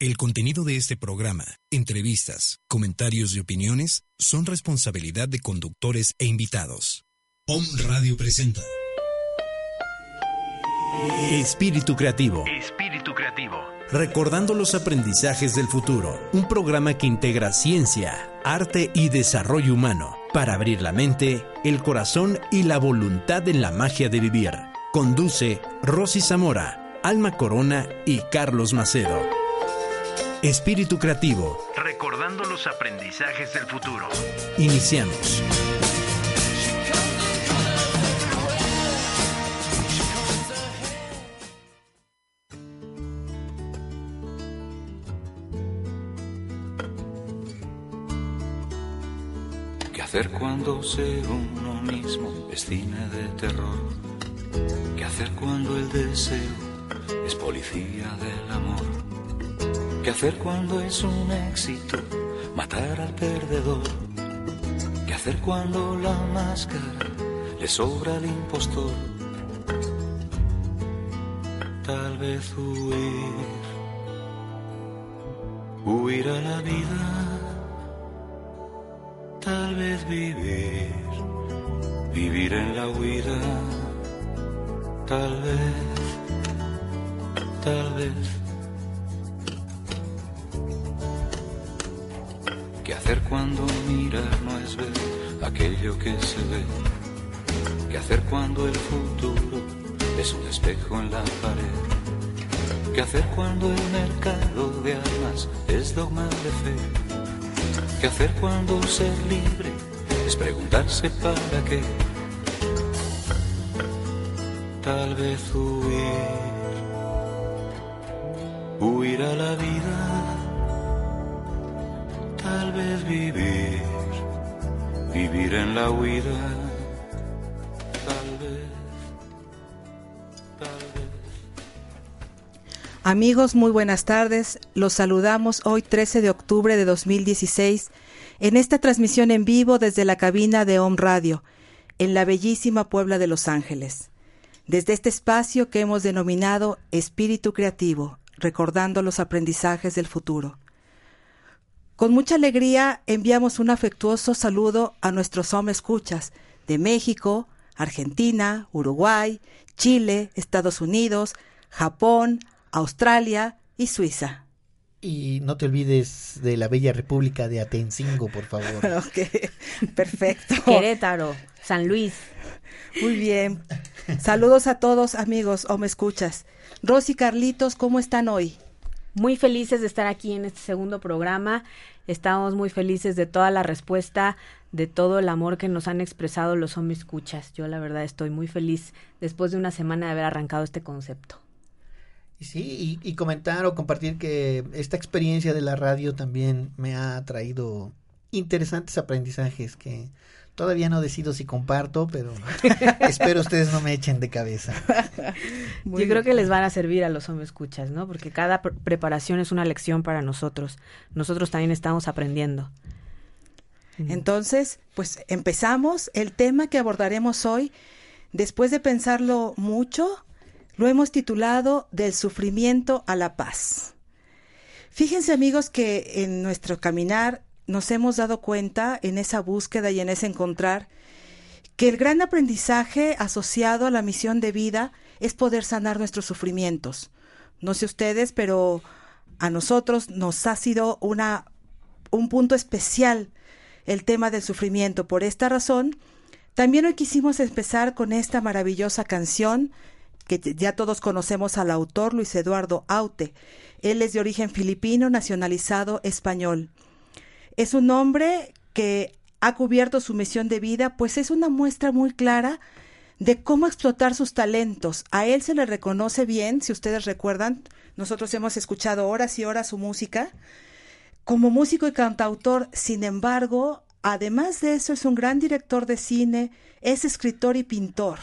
El contenido de este programa, entrevistas, comentarios y opiniones son responsabilidad de conductores e invitados. POM Radio presenta Espíritu Creativo. Espíritu Creativo. Recordando los aprendizajes del futuro. Un programa que integra ciencia, arte y desarrollo humano para abrir la mente, el corazón y la voluntad en la magia de vivir. Conduce Rosy Zamora, Alma Corona y Carlos Macedo. Espíritu Creativo. Recordando los aprendizajes del futuro. Iniciamos. ¿Qué hacer cuando ser uno mismo es cine de terror? ¿Qué hacer cuando el deseo es policía del amor? ¿Qué hacer cuando es un éxito matar al perdedor? ¿Qué hacer cuando la máscara le sobra al impostor? Tal vez huir, huir a la vida, tal vez vivir, vivir en la huida, tal vez, tal vez ¿Qué hacer cuando mirar no es ver aquello que se ve? ¿Qué hacer cuando el futuro es un espejo en la pared? ¿Qué hacer cuando el mercado de armas es dogma de fe? ¿Qué hacer cuando ser libre es preguntarse para qué? Tal vez huir, huir a la vida vivir, vivir en la huida, tal vez, tal vez. Amigos, muy buenas tardes. Los saludamos hoy 13 de octubre de 2016 en esta transmisión en vivo desde la cabina de Home Radio, en la bellísima Puebla de Los Ángeles. Desde este espacio que hemos denominado Espíritu Creativo, recordando los aprendizajes del futuro. Con mucha alegría enviamos un afectuoso saludo a nuestros hombres escuchas de México, Argentina, Uruguay, Chile, Estados Unidos, Japón, Australia y Suiza. Y no te olvides de la bella República de Atencingo, por favor. ok, perfecto. Querétaro, San Luis. Muy bien. Saludos a todos, amigos, o me escuchas. Rosy Carlitos, ¿cómo están hoy? Muy felices de estar aquí en este segundo programa. Estamos muy felices de toda la respuesta, de todo el amor que nos han expresado los hombres escuchas. Yo la verdad estoy muy feliz después de una semana de haber arrancado este concepto. Sí, y, y comentar o compartir que esta experiencia de la radio también me ha traído interesantes aprendizajes que Todavía no decido si comparto, pero espero ustedes no me echen de cabeza. Yo creo que les van a servir a los hombres escuchas, ¿no? Porque cada preparación es una lección para nosotros. Nosotros también estamos aprendiendo. Entonces, pues empezamos. El tema que abordaremos hoy, después de pensarlo mucho, lo hemos titulado Del sufrimiento a la paz. Fíjense amigos que en nuestro caminar nos hemos dado cuenta en esa búsqueda y en ese encontrar que el gran aprendizaje asociado a la misión de vida es poder sanar nuestros sufrimientos. No sé ustedes, pero a nosotros nos ha sido una un punto especial el tema del sufrimiento. Por esta razón, también hoy quisimos empezar con esta maravillosa canción que ya todos conocemos al autor Luis Eduardo Aute. Él es de origen filipino, nacionalizado español. Es un hombre que ha cubierto su misión de vida, pues es una muestra muy clara de cómo explotar sus talentos. A él se le reconoce bien, si ustedes recuerdan, nosotros hemos escuchado horas y horas su música. Como músico y cantautor, sin embargo, además de eso, es un gran director de cine, es escritor y pintor.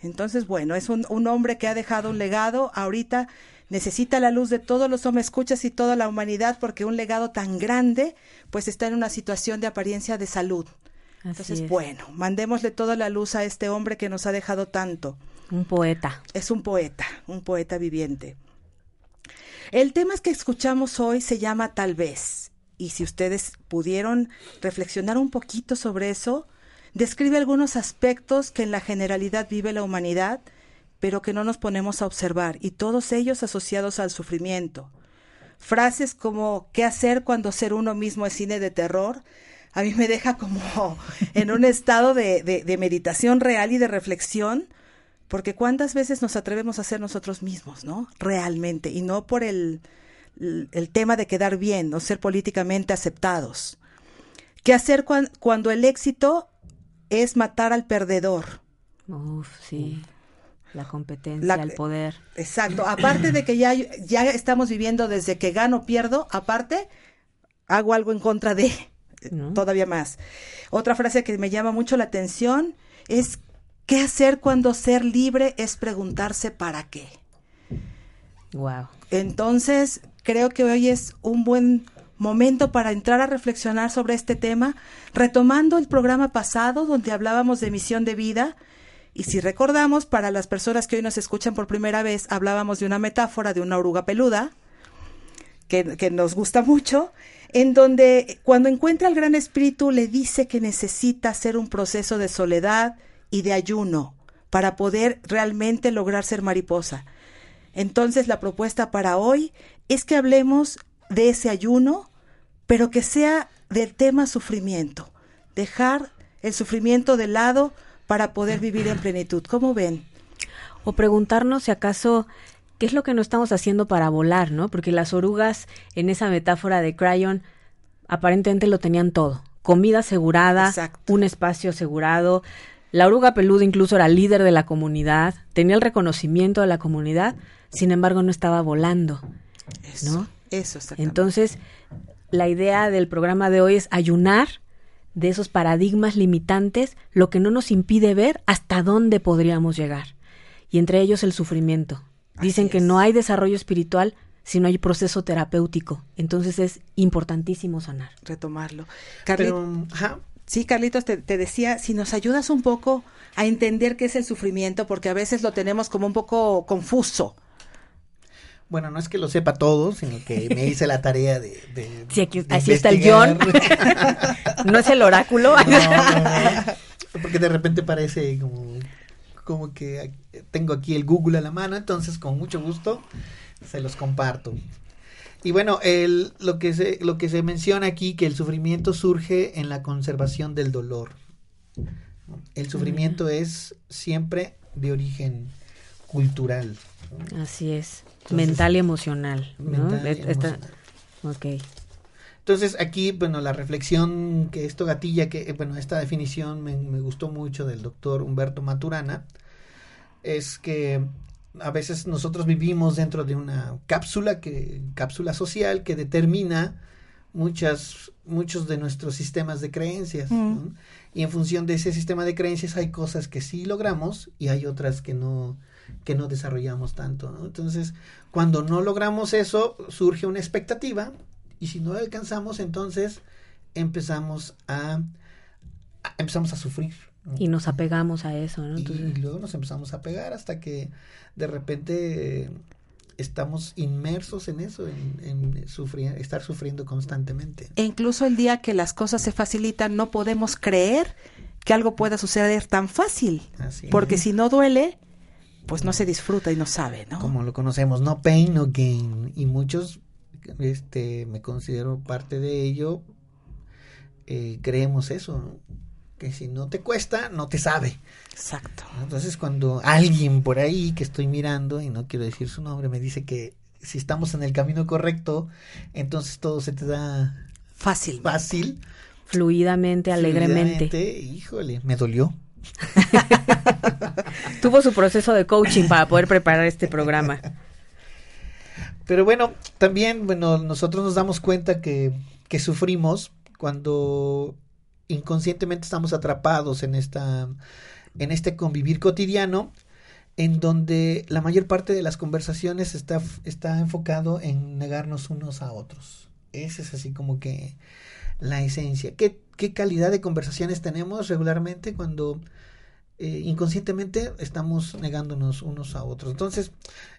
Entonces, bueno, es un, un hombre que ha dejado un legado. Ahorita necesita la luz de todos los hombres escuchas y toda la humanidad porque un legado tan grande pues está en una situación de apariencia de salud. Entonces, bueno, mandémosle toda la luz a este hombre que nos ha dejado tanto. Un poeta. Es un poeta, un poeta viviente. El tema que escuchamos hoy se llama Tal vez. Y si ustedes pudieron reflexionar un poquito sobre eso, describe algunos aspectos que en la generalidad vive la humanidad, pero que no nos ponemos a observar, y todos ellos asociados al sufrimiento. Frases como ¿qué hacer cuando ser uno mismo es cine de terror? A mí me deja como en un estado de, de meditación real y de reflexión, porque cuántas veces nos atrevemos a ser nosotros mismos, ¿no? Realmente, y no por el, el tema de quedar bien o ser políticamente aceptados. ¿Qué hacer cuando el éxito es matar al perdedor? Uf, sí. La competencia, el poder. Exacto. Aparte de que ya, ya estamos viviendo desde que gano, pierdo, aparte, hago algo en contra de todavía más. Otra frase que me llama mucho la atención es ¿qué hacer cuando ser libre es preguntarse para qué? Wow. Entonces, creo que hoy es un buen momento para entrar a reflexionar sobre este tema, retomando el programa pasado donde hablábamos de misión de vida. Y si recordamos, para las personas que hoy nos escuchan por primera vez, hablábamos de una metáfora de una oruga peluda, que, que nos gusta mucho, en donde cuando encuentra al Gran Espíritu le dice que necesita hacer un proceso de soledad y de ayuno para poder realmente lograr ser mariposa. Entonces la propuesta para hoy es que hablemos de ese ayuno, pero que sea del tema sufrimiento, dejar el sufrimiento de lado para poder vivir en plenitud. ¿Cómo ven? O preguntarnos si acaso qué es lo que no estamos haciendo para volar, ¿no? Porque las orugas en esa metáfora de Cryon aparentemente lo tenían todo. Comida asegurada, un espacio asegurado. La oruga peluda incluso era líder de la comunidad, tenía el reconocimiento de la comunidad, sin embargo no estaba volando. Eso, ¿no? Eso, Entonces, la idea del programa de hoy es ayunar de esos paradigmas limitantes, lo que no nos impide ver hasta dónde podríamos llegar. Y entre ellos el sufrimiento. Dicen que no hay desarrollo espiritual si no hay proceso terapéutico. Entonces es importantísimo sanar. Retomarlo. Sí, Carlitos, te, te, decía, si nos ayudas un poco a entender qué es el sufrimiento, porque a veces lo tenemos como un poco confuso. Bueno, no es que lo sepa todo, sino que me hice la tarea de. de sí, aquí, así está el John. no es el oráculo. porque de repente parece como, como que tengo aquí el Google a la mano, entonces con mucho gusto se los comparto. Y bueno, el, lo, que se, lo que se menciona aquí, que el sufrimiento surge en la conservación del dolor. El sufrimiento es siempre de cultural. Así es mental y emocional. Entonces aquí, bueno, la reflexión que esto gatilla, que, bueno, esta definición me, me gustó mucho del doctor Humberto Maturana, es que a veces nosotros vivimos dentro de una cápsula, que, cápsula social que determina muchas, muchos de nuestros sistemas de creencias. Mm. Y en función de ese sistema de creencias hay cosas que sí logramos y hay otras que no, que no desarrollamos tanto. ¿no? Entonces, cuando no logramos eso, surge una expectativa y si no la alcanzamos, entonces empezamos a, empezamos a sufrir. Y nos apegamos a eso, ¿no? y luego nos empezamos a pegar hasta que de repente estamos inmersos en eso, en, sufrir, estar sufriendo constantemente. E incluso el día que las cosas se facilitan, no podemos creer que algo pueda suceder tan fácil. porque si no duele, pues no se disfruta y no sabe, ¿no? Como lo conocemos, no pain, no gain. Y muchos, este, me considero parte de ello, eh, creemos eso, que si no te cuesta, no te sabe. Exacto. Entonces cuando alguien por ahí que estoy mirando, y no quiero decir su nombre, me dice que si estamos en el camino correcto, entonces todo se te da fácil. Fácil. Fluidamente, alegremente. Fluidamente, híjole, me dolió. Tuvo su proceso de coaching para poder preparar este programa. Pero bueno, también, bueno, nosotros nos damos cuenta que, que sufrimos cuando inconscientemente estamos atrapados en esta, en este convivir cotidiano, en donde la mayor parte de las conversaciones está, está enfocado en negarnos unos a otros. Esa es así como que la esencia. ¿Qué, qué calidad de conversaciones tenemos regularmente cuando eh, inconscientemente estamos negándonos unos a otros. Entonces,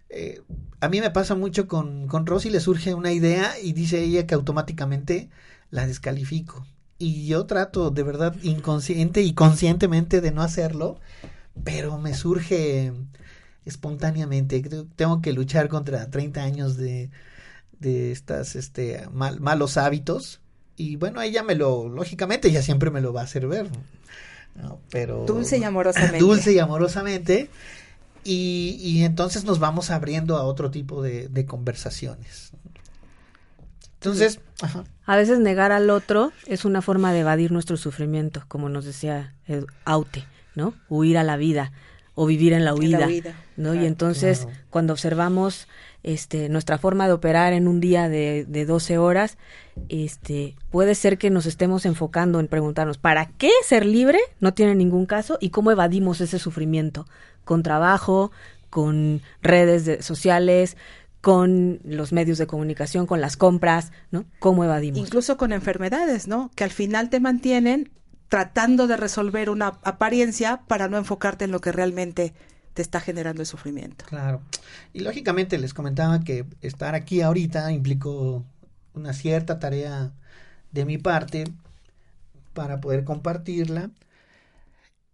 eh, a mí me pasa mucho con, con Rosy, le surge una idea y dice ella que automáticamente la descalifico. Y yo trato de verdad inconsciente y conscientemente de no hacerlo, pero me surge espontáneamente. Tengo que luchar contra 30 años de, de estas este, malos hábitos. Y bueno, ella me lo, lógicamente, ella siempre me lo va a hacer ver. Pero, dulce y amorosamente. Dulce y amorosamente. Y, y entonces nos vamos abriendo a otro tipo de, de conversaciones. Entonces, a veces negar al otro es una forma de evadir nuestro sufrimiento, como nos decía Aute, ¿no? Huir a la vida o vivir en la huida, ¿no? y entonces cuando observamos este nuestra forma de operar en un día de, de 12 horas, este puede ser que nos estemos enfocando en preguntarnos ¿para qué ser libre? No tiene ningún caso. Y cómo evadimos ese sufrimiento con trabajo, con redes sociales, con los medios de comunicación, con las compras, ¿no? ¿Cómo evadimos? Incluso con enfermedades, ¿no? Que al final te mantienen tratando de resolver una apariencia para no enfocarte en lo que realmente te está generando el sufrimiento. Claro. Y lógicamente les comentaba que estar aquí ahorita implicó una cierta tarea de mi parte para poder compartirla.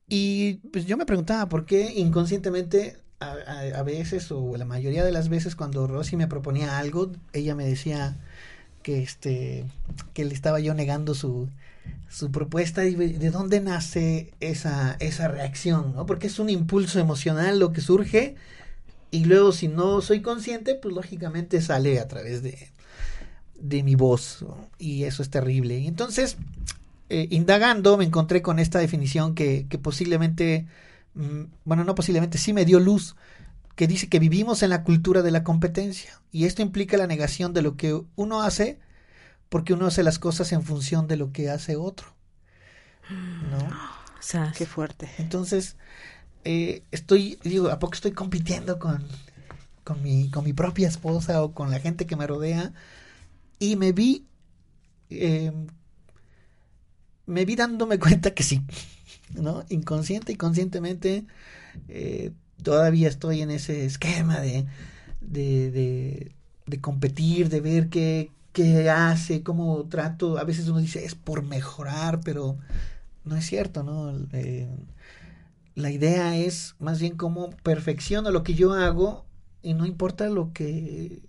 Y pues yo me preguntaba por qué inconscientemente a, veces o la mayoría de las veces cuando Rosy me proponía algo, ella me decía que este que le estaba yo negando su, su propuesta y de dónde nace esa, esa reacción, ¿no? Porque es un impulso emocional lo que surge y luego si no soy consciente, pues lógicamente sale a través de, de mi voz y eso es terrible. Y entonces, eh, indagando, me encontré con esta definición que, que posiblemente bueno, no posiblemente, sí me dio luz, que dice que vivimos en la cultura de la competencia. Y esto implica la negación de lo que uno hace porque uno hace las cosas en función de lo que hace otro. ¿No? O sea, qué fuerte. Entonces, eh, estoy, digo, ¿a poco estoy compitiendo con, con, mi, con mi propia esposa o con la gente que me rodea? Y me vi, eh, me vi dándome cuenta que sí, ¿no? Inconsciente y conscientemente eh, todavía estoy en ese esquema de, de, de, competir, de ver qué, qué hace, cómo trato. A veces uno dice es por mejorar, pero no es cierto, ¿no? Eh, la idea es más bien cómo perfecciono lo que yo hago y no importa lo que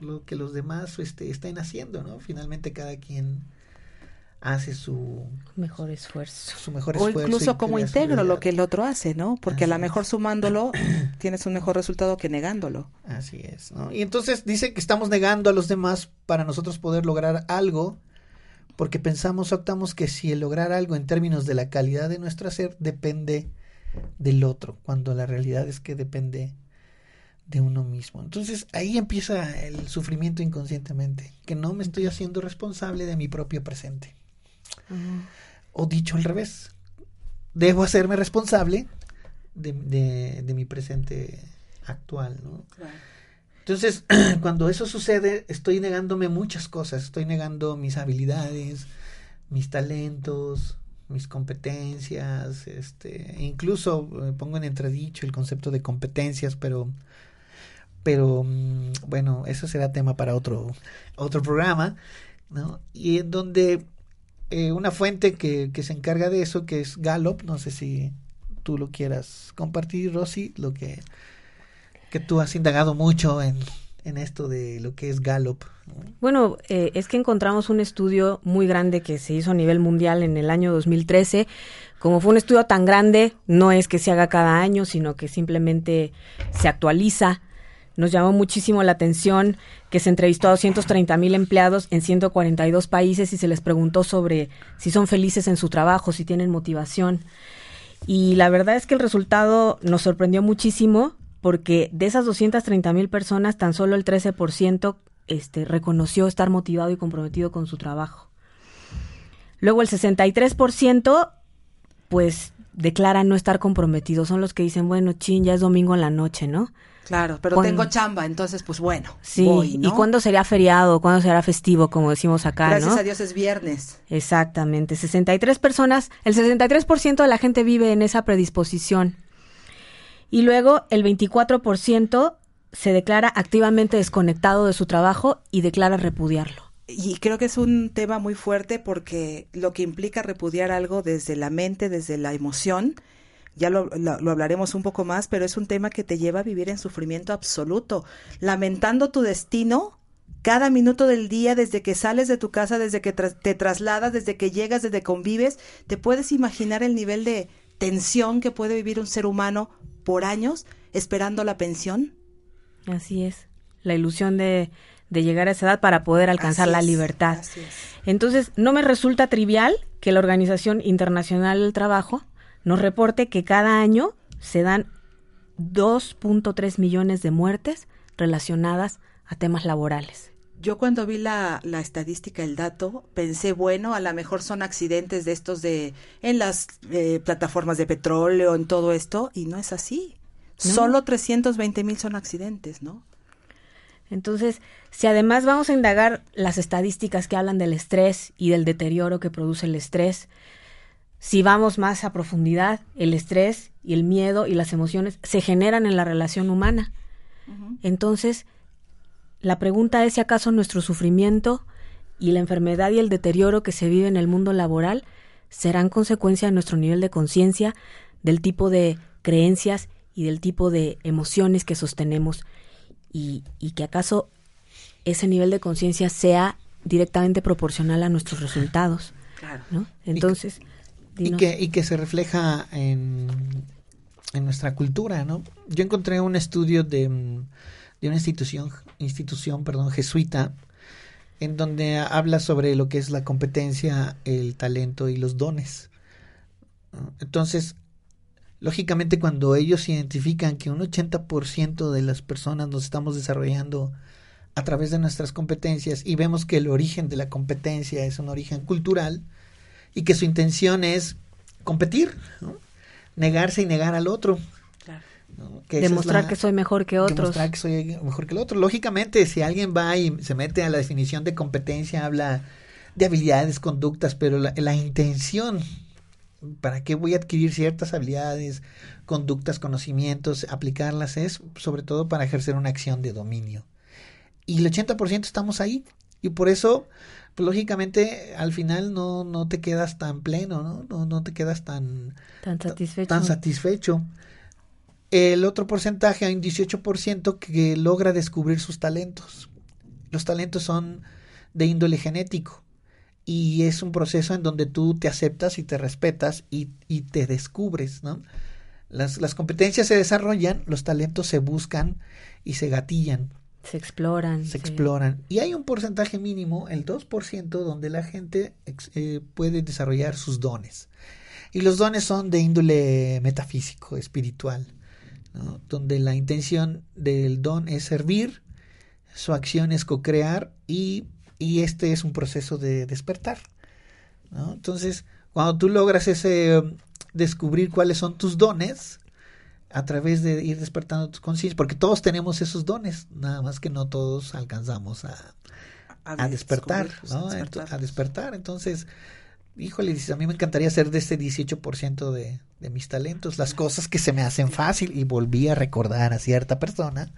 lo que los demás este, estén haciendo, ¿no? Finalmente cada quien hace su mejor esfuerzo. Su mejor o esfuerzo incluso como integro lo que el otro hace, ¿no? Porque a lo mejor sumándolo tienes un mejor resultado que negándolo. Así es, ¿no? Y entonces dice que estamos negando a los demás para nosotros poder lograr algo, porque pensamos, optamos que si el lograr algo en términos de la calidad de nuestro ser depende del otro, cuando la realidad es que depende de uno mismo. Entonces ahí empieza el sufrimiento inconscientemente, que no me estoy haciendo responsable de mi propio presente. O dicho al revés, debo hacerme responsable de, de, mi presente actual, ¿no? Entonces, cuando eso sucede, estoy negándome muchas cosas, estoy negando mis habilidades, mis talentos, mis competencias, este, incluso eh, pongo en entredicho el concepto de competencias, pero pero mm, bueno, eso será tema para otro otro programa, ¿no? Y en donde eh, una fuente que, que, se encarga de eso, que es Gallup, no sé si tú lo quieras compartir, Rosy, lo que, que tú has indagado mucho en, en esto de lo que es Gallup. Bueno, eh, es que encontramos un estudio muy grande que se hizo a nivel mundial en el año 2013. Como fue un estudio tan grande, no es que se haga cada año, sino que simplemente se actualiza nos llamó muchísimo la atención que se entrevistó a 230 mil empleados en 142 países y se les preguntó sobre si son felices en su trabajo, si tienen motivación. Y la verdad es que el resultado nos sorprendió muchísimo porque de esas 230 mil personas, tan solo el 13% este, reconoció estar motivado y comprometido con su trabajo. Luego el 63% pues declaran no estar comprometido. Son los que dicen, bueno, chin, ya es domingo en la noche, ¿no? Claro, pero tengo chamba, entonces pues bueno. Sí, ¿y cuándo sería feriado? ¿Cuándo será festivo, como decimos acá, Gracias a Dios es viernes. Exactamente, 63 personas, el 63% de la gente vive en esa predisposición. Y luego el 24% se declara activamente desconectado de su trabajo y declara repudiarlo. Y creo que es un tema muy fuerte porque lo que implica repudiar algo desde la mente, desde la emoción, ya lo, lo, hablaremos un poco más, pero es un tema que te lleva a vivir en sufrimiento absoluto, lamentando tu destino cada minuto del día, desde que sales de tu casa, desde que te trasladas, desde que llegas, desde que convives, te puedes imaginar el nivel de tensión que puede vivir un ser humano por años esperando la pensión. Así es, la ilusión de, de llegar a esa edad para poder alcanzar la libertad. Entonces, no me resulta trivial que la Organización Internacional del Trabajo nos reporte que cada año se dan 2.3 millones de muertes relacionadas a temas laborales. Yo cuando vi la, la, estadística, el dato, pensé, bueno, a lo mejor son accidentes de estos de en las eh, plataformas de petróleo, en todo esto, y no es así. Solo 320 mil son accidentes, ¿no? Entonces, si además vamos a indagar las estadísticas que hablan del estrés y del deterioro que produce el estrés, si vamos más a profundidad, el estrés y el miedo y las emociones se generan en la relación humana. Entonces, la pregunta es si acaso nuestro sufrimiento y la enfermedad y el deterioro que se vive en el mundo laboral serán consecuencia de nuestro nivel de conciencia, del tipo de creencias y del tipo de emociones que sostenemos y, y que acaso ese nivel de conciencia sea directamente proporcional a nuestros resultados. Claro. ¿no? Entonces... Y que, y que, se refleja en, en nuestra cultura, ¿no? Yo encontré un estudio de de una institución, institución perdón, jesuita, en donde habla sobre lo que es la competencia, el talento y los dones. Entonces, lógicamente cuando ellos identifican que un 80% de las personas nos estamos desarrollando a través de nuestras competencias y vemos que el origen de la competencia es un origen cultural y que su intención es competir, negarse y negar al otro. Demostrar que soy mejor que otros. Demostrar que soy mejor que el otro. Lógicamente, si alguien va y se mete a la definición de competencia, habla de habilidades, conductas, pero la, la intención, ¿para qué voy a adquirir ciertas habilidades, conductas, conocimientos, aplicarlas? Es sobre todo para ejercer una acción de dominio. Y el 80% estamos ahí. Y por eso, pues, lógicamente, al final no, no te quedas tan pleno, ¿no? No, no te quedas tan, tan satisfecho. Tan satisfecho. El otro porcentaje, hay un 18% que logra descubrir sus talentos. Los talentos son de índole genético y es un proceso en donde tú te aceptas y te respetas y, y te descubres, ¿no? Las, las, competencias se desarrollan, los talentos se buscan y se gatillan. Se exploran. Se exploran. Y hay un porcentaje mínimo, el 2%, donde la gente eh, puede desarrollar sus dones. Y los dones son de índole metafísico, espiritual donde la intención del don es servir, su acción es co-crear y, y, este es un proceso de despertar. ¿no? Entonces, cuando tú logras ese descubrir cuáles son tus dones, a través de ir despertando tus conciencias, porque todos tenemos esos dones, nada más que no todos alcanzamos a, a, despertar, ¿no? a despertar. Entonces, híjole, a mí me encantaría ser de este 18% de, de mis talentos, las cosas que se me hacen fácil. Y volví a recordar a cierta persona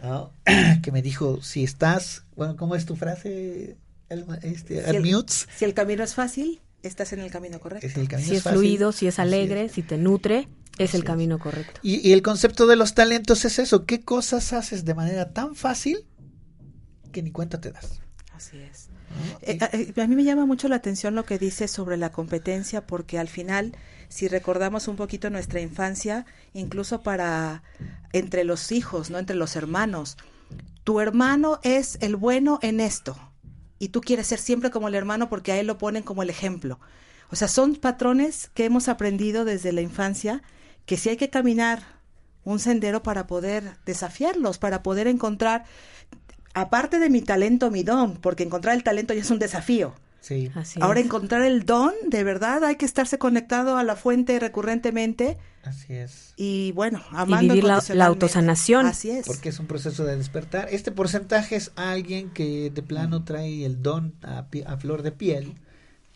que me dijo, si estás, bueno, ¿cómo es tu frase? El, este, si, el, si el camino es fácil, estás en el camino correcto. si es, fluido, si es alegre, si te nutre, es el camino correcto. Y, y, el concepto de los talentos es eso, ¿qué cosas haces de manera tan fácil que ni cuenta te das? Así es. Eh, eh, a, mí me llama mucho la atención lo que dice sobre la competencia, porque al final, si recordamos un poquito nuestra infancia, incluso para entre los hijos, no entre los hermanos, tu hermano es el bueno en esto y tú quieres ser siempre como el hermano porque a él lo ponen como el ejemplo. O sea, son patrones que hemos aprendido desde la infancia que si hay que caminar un sendero para poder desafiarlos, para poder encontrar aparte de mi talento, mi don, porque encontrar el talento ya es un desafío. Sí. Ahora encontrar el don, de verdad, hay que estarse conectado a la fuente recurrentemente. Así es. Y bueno, amando y vivir la, autosanación. Así es. Porque es un proceso de despertar. Este porcentaje es alguien que de plano trae el don a, a flor de piel,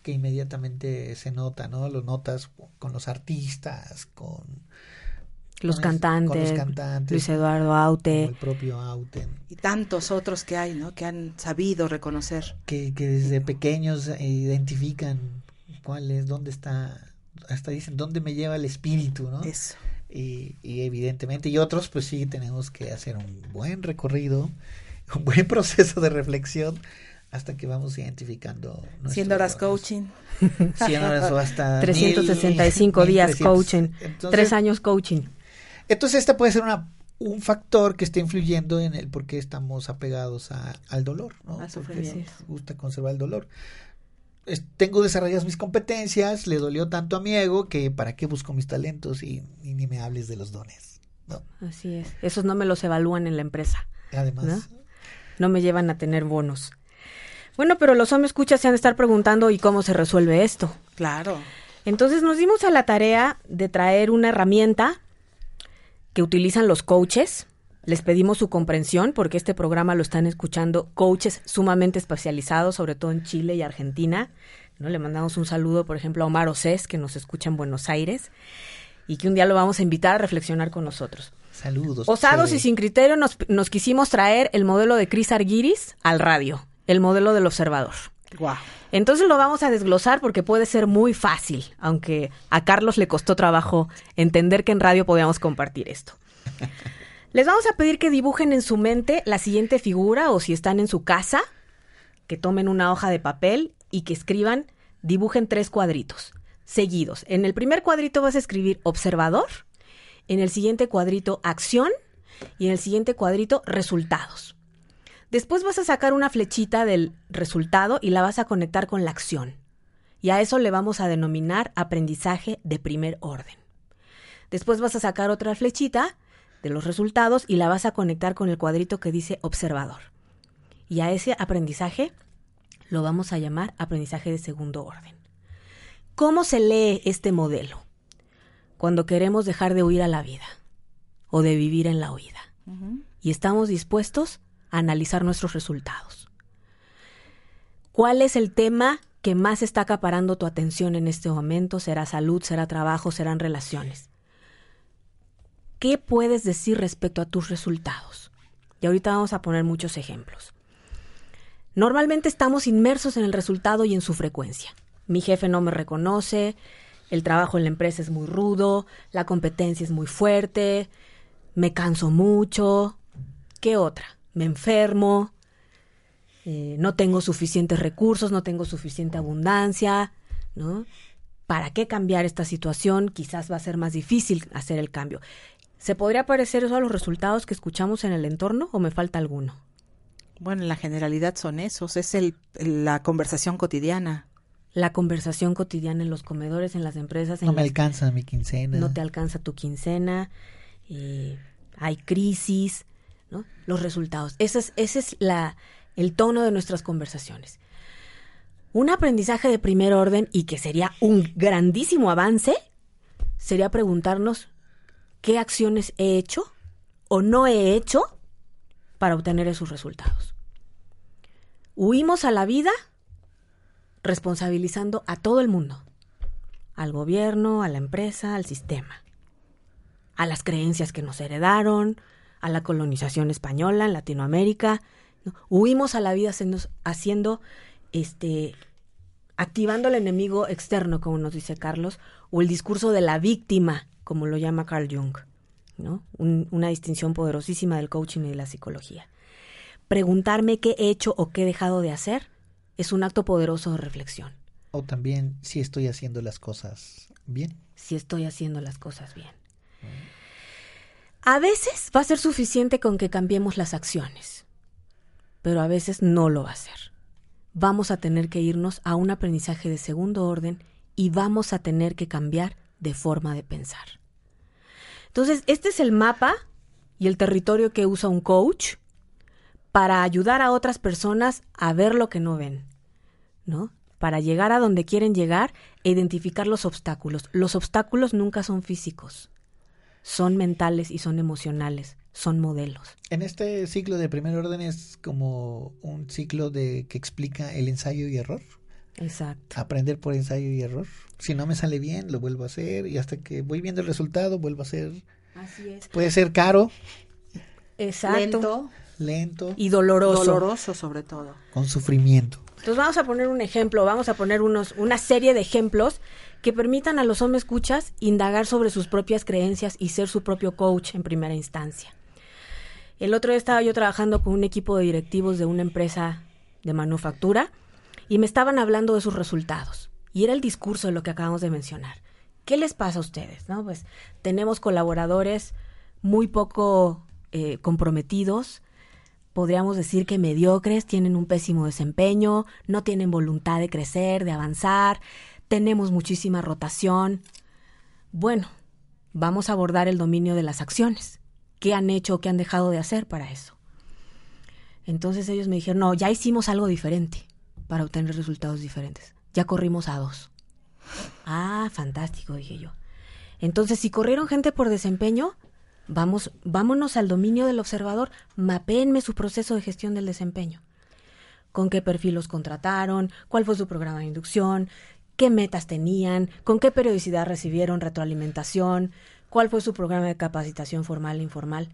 que inmediatamente se nota, ¿no? Lo notas con los artistas, con Los con es- cantantes, con los cantantes, Luis Eduardo Aute. el propio Auten, Y tantos otros que hay, ¿no? Que han sabido reconocer. que, que desde pequeños eh, identifican cuál es, dónde está, hasta dicen dónde me lleva el espíritu, ¿no? Eso. Y, y evidentemente, y otros, pues sí, tenemos que hacer un buen recorrido, un buen proceso de reflexión hasta que vamos identificando. nuestros 100 horas dones. coaching. 100 horas o hasta 365 mil- días 1300. coaching. Entonces, Tres años coaching. Entonces, este puede ser una, un factor que esté influyendo en el por qué estamos apegados a- al dolor, ¿no? Al Porque nos gusta conservar el dolor. Es- tengo desarrolladas mis competencias, le dolió tanto a mi ego que para qué busco mis talentos y, y ni me hables de los dones. ¿no? Así es. Esos no me los evalúan en la empresa. Además, ¿No? No me llevan a tener bonos. Bueno, pero los hombres escuchas se han de estar preguntando ¿y cómo se resuelve esto? Claro. Entonces nos dimos a la tarea de traer una herramienta que utilizan los coaches. Les pedimos su comprensión porque este programa lo están escuchando coaches sumamente especializados, sobre todo en Chile y Argentina. ¿no? Le mandamos un saludo, por ejemplo, a Omar Océs, que nos escucha en Buenos Aires, y que un día lo vamos a invitar a reflexionar con nosotros. saludos. Osados y sin criterio nos, nos quisimos traer el modelo de Chris Arguiris al radio, el modelo del observador. Wow. Entonces lo vamos a desglosar porque puede ser muy fácil, aunque a Carlos le costó trabajo entender que en radio podíamos compartir esto. Les vamos a pedir que dibujen en su mente la siguiente figura o si están en su casa, que tomen una hoja de papel y que escriban, dibujen tres cuadritos seguidos. En el primer cuadrito vas a escribir observador, en el siguiente cuadrito acción y en el siguiente cuadrito resultados. Después vas a sacar una flechita del resultado y la vas a conectar con la acción. Y a eso le vamos a denominar aprendizaje de primer orden. Después vas a sacar otra flechita de los resultados y la vas a conectar con el cuadrito que dice observador. Y a ese aprendizaje lo vamos a llamar aprendizaje de segundo orden. ¿Cómo se lee este modelo? Cuando queremos dejar de huir a la vida o de vivir en la huida y estamos dispuestos analizar nuestros resultados. ¿Cuál es el tema que más está acaparando tu atención en este momento? ¿Será salud, será trabajo, serán relaciones? ¿Qué puedes decir respecto a tus resultados? Y ahorita vamos a poner muchos ejemplos. Normalmente estamos inmersos en el resultado y en su frecuencia. Mi jefe no me reconoce, el trabajo en la empresa es muy rudo, la competencia es muy fuerte, me canso mucho. ¿Qué otra? Me enfermo, eh, no tengo suficientes recursos, no tengo suficiente abundancia, ¿no? ¿Para qué cambiar esta situación? Quizás va a ser más difícil hacer el cambio. ¿Se podría parecer eso a los resultados que escuchamos en el entorno o me falta alguno? Bueno, en la generalidad son esos. Es el, la conversación cotidiana. La conversación cotidiana en los comedores, en las empresas, en No me las- alcanza mi quincena. no te alcanza tu quincena, eh, hay crisis, Los resultados. Ese es, es la, el tono de nuestras conversaciones. Un aprendizaje de primer orden y que sería un grandísimo avance sería preguntarnos qué acciones he hecho o no he hecho para obtener esos resultados. Huimos a la vida responsabilizando a todo el mundo, al gobierno, a la empresa, al sistema, a las creencias que nos heredaron, a la colonización española en Latinoamérica. ¿no? Huimos a la vida haciendo, haciendo, este, activando al enemigo externo, como nos dice Carlos, o el discurso de la víctima, como lo llama Carl Jung, ¿no? Un- una distinción poderosísima del coaching y de la psicología. Preguntarme qué he hecho o qué he dejado de hacer es un acto poderoso de reflexión. O también si estoy haciendo las cosas bien. si estoy haciendo las cosas bien. A veces va a ser suficiente con que cambiemos las acciones, pero a veces no lo va a ser. Vamos a tener que irnos a un aprendizaje de segundo orden y vamos a tener que cambiar de forma de pensar. Entonces, este es el mapa y el territorio que usa un coach para ayudar a otras personas a ver lo que no ven. ¿no? Para llegar a donde quieren llegar e identificar los obstáculos. Los obstáculos nunca son físicos, son mentales y son emocionales, son modelos. En este ciclo de primer orden es como un ciclo de que explica el ensayo y error. Exacto. Aprender por ensayo y error. Si no me sale bien, lo vuelvo a hacer y hasta que voy viendo el resultado, vuelvo a hacer Así es. Puede ser caro, Exacto. Lento, lento, Y doloroso. doloroso sobre todo. con sufrimiento. Entonces vamos a poner un ejemplo, vamos a poner unos, una serie de ejemplos que permitan a los hombres escuchas indagar sobre sus propias creencias y ser su propio coach en primera instancia. El otro día estaba yo trabajando con un equipo de directivos de una empresa de manufactura y me estaban hablando de sus resultados. Y era el discurso de lo que acabamos de mencionar. ¿Qué les pasa a ustedes? No, pues tenemos colaboradores muy poco eh, comprometidos, podríamos decir que mediocres, tienen un pésimo desempeño, no tienen voluntad de crecer, de avanzar, tenemos muchísima rotación. Bueno, vamos a abordar el dominio de las acciones. ¿Qué han hecho o qué han dejado de hacer para eso? Entonces ellos me dijeron, no, ya hicimos algo diferente para obtener resultados diferentes. Ya corrimos a dos. Ah, fantástico, dije yo. Entonces, si corrieron gente por desempeño, vamos, vámonos al dominio del observador, mapéenme su proceso de gestión del desempeño. ¿Con qué perfil los contrataron? ¿Cuál fue su programa de inducción? ¿Qué metas tenían? ¿Con qué periodicidad recibieron retroalimentación? ¿Cuál fue su programa de capacitación formal e informal?